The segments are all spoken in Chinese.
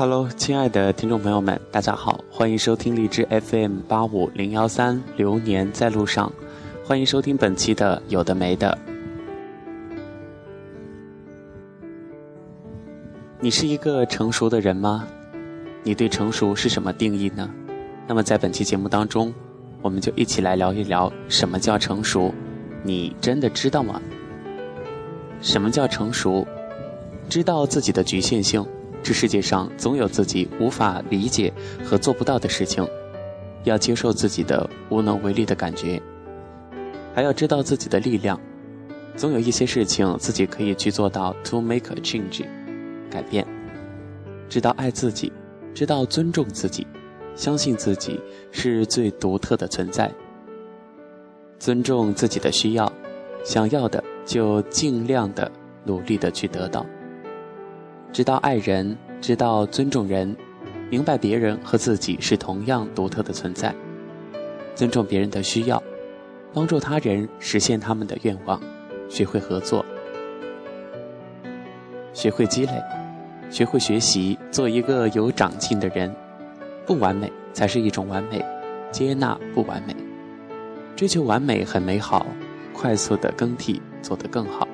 Hello，亲爱的听众朋友们，大家好，欢迎收听荔枝 FM 八五零幺三流年在路上，欢迎收听本期的有的没的。你是一个成熟的人吗？你对成熟是什么定义呢？那么在本期节目当中，我们就一起来聊一聊什么叫成熟，你真的知道吗？什么叫成熟？知道自己的局限性，这世界上总有自己无法理解和做不到的事情，要接受自己的无能为力的感觉，还要知道自己的力量，总有一些事情自己可以去做到。To make a change，改变，知道爱自己，知道尊重自己，相信自己是最独特的存在，尊重自己的需要，想要的。就尽量的努力的去得到，知道爱人，知道尊重人，明白别人和自己是同样独特的存在，尊重别人的需要，帮助他人实现他们的愿望，学会合作，学会积累，学会学习，做一个有长进的人。不完美才是一种完美，接纳不完美，追求完美很美好。快速的更替，做得更好。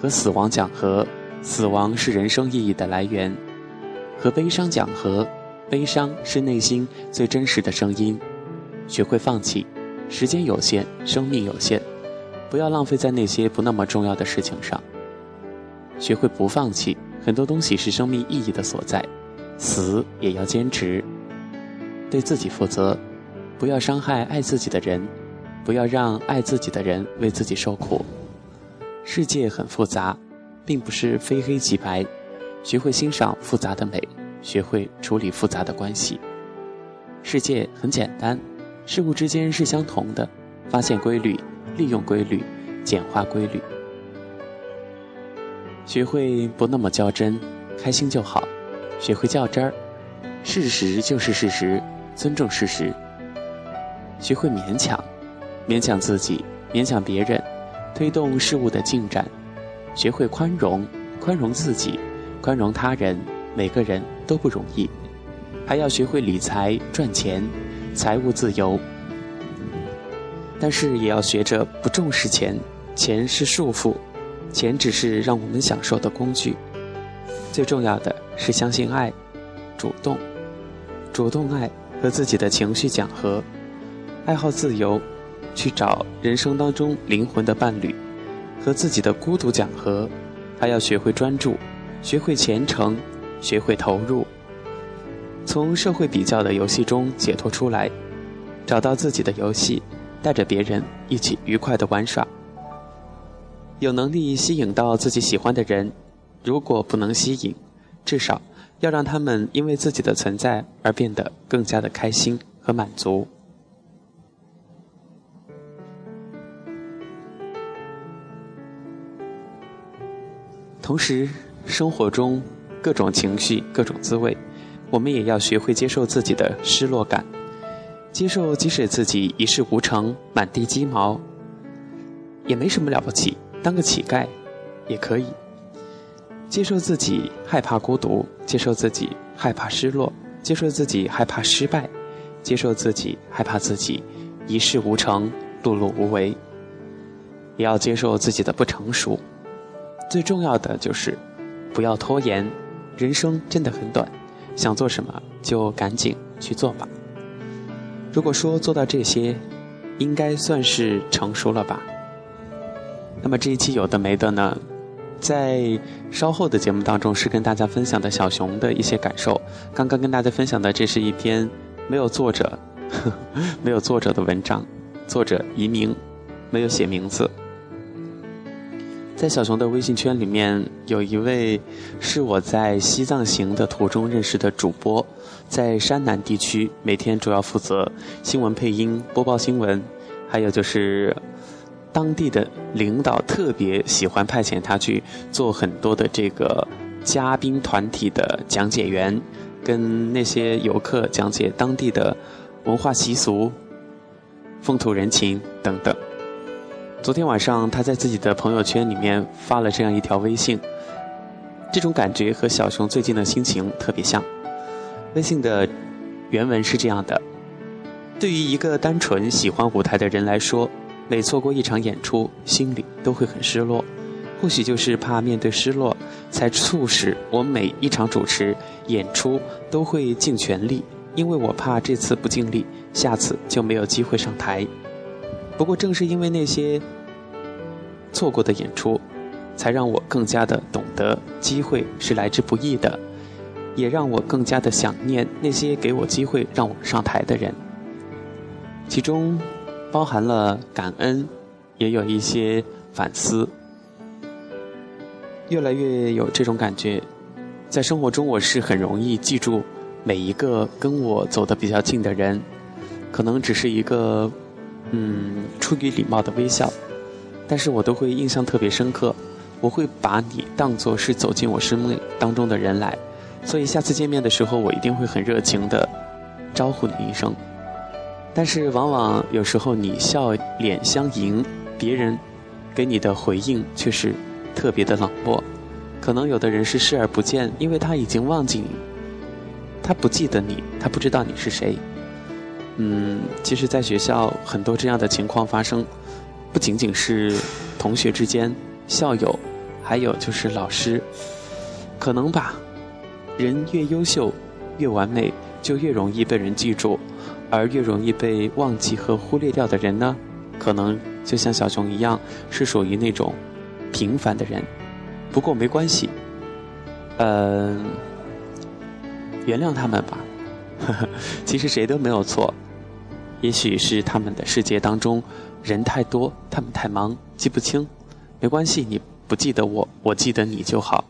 和死亡讲和，死亡是人生意义的来源；和悲伤讲和，悲伤是内心最真实的声音。学会放弃，时间有限，生命有限，不要浪费在那些不那么重要的事情上。学会不放弃，很多东西是生命意义的所在，死也要坚持。对自己负责，不要伤害爱自己的人。不要让爱自己的人为自己受苦。世界很复杂，并不是非黑即白。学会欣赏复杂的美，学会处理复杂的关系。世界很简单，事物之间是相同的。发现规律，利用规律，简化规律。学会不那么较真，开心就好。学会较真儿，事实就是事实，尊重事实。学会勉强。勉强自己，勉强别人，推动事物的进展，学会宽容，宽容自己，宽容他人。每个人都不容易，还要学会理财赚钱，财务自由。但是也要学着不重视钱，钱是束缚，钱只是让我们享受的工具。最重要的是相信爱，主动，主动爱，和自己的情绪讲和，爱好自由。去找人生当中灵魂的伴侣，和自己的孤独讲和，还要学会专注，学会虔诚，学会投入，从社会比较的游戏中解脱出来，找到自己的游戏，带着别人一起愉快的玩耍，有能力吸引到自己喜欢的人，如果不能吸引，至少要让他们因为自己的存在而变得更加的开心和满足。同时，生活中各种情绪、各种滋味，我们也要学会接受自己的失落感，接受即使自己一事无成、满地鸡毛，也没什么了不起，当个乞丐也可以。接受自己害怕孤独，接受自己害怕失落，接受自己害怕失败，接受自己害怕自己一事无成、碌碌无为，也要接受自己的不成熟。最重要的就是，不要拖延，人生真的很短，想做什么就赶紧去做吧。如果说做到这些，应该算是成熟了吧。那么这一期有的没的呢，在稍后的节目当中是跟大家分享的小熊的一些感受。刚刚跟大家分享的这是一篇没有作者、呵没有作者的文章，作者移民，没有写名字。在小熊的微信圈里面，有一位是我在西藏行的途中认识的主播，在山南地区每天主要负责新闻配音、播报新闻，还有就是当地的领导特别喜欢派遣他去做很多的这个嘉宾团体的讲解员，跟那些游客讲解当地的文化习俗、风土人情等等。昨天晚上，他在自己的朋友圈里面发了这样一条微信，这种感觉和小熊最近的心情特别像。微信的原文是这样的：对于一个单纯喜欢舞台的人来说，每错过一场演出，心里都会很失落。或许就是怕面对失落，才促使我每一场主持演出都会尽全力，因为我怕这次不尽力，下次就没有机会上台。不过正是因为那些错过的演出，才让我更加的懂得机会是来之不易的，也让我更加的想念那些给我机会让我上台的人。其中包含了感恩，也有一些反思。越来越有这种感觉，在生活中我是很容易记住每一个跟我走得比较近的人，可能只是一个嗯出于礼貌的微笑，但是我都会印象特别深刻。我会把你当作是走进我生命当中的人来，所以下次见面的时候，我一定会很热情的招呼你一声。但是往往有时候你笑脸相迎，别人给你的回应却是。特别的冷漠，可能有的人是视而不见，因为他已经忘记你，他不记得你，他不知道你是谁。嗯，其实，在学校很多这样的情况发生，不仅仅是同学之间、校友，还有就是老师，可能吧。人越优秀、越完美，就越容易被人记住，而越容易被忘记和忽略掉的人呢，可能就像小熊一样，是属于那种。平凡的人，不过没关系，嗯，原谅他们吧。其实谁都没有错，也许是他们的世界当中人太多，他们太忙记不清。没关系，你不记得我，我记得你就好。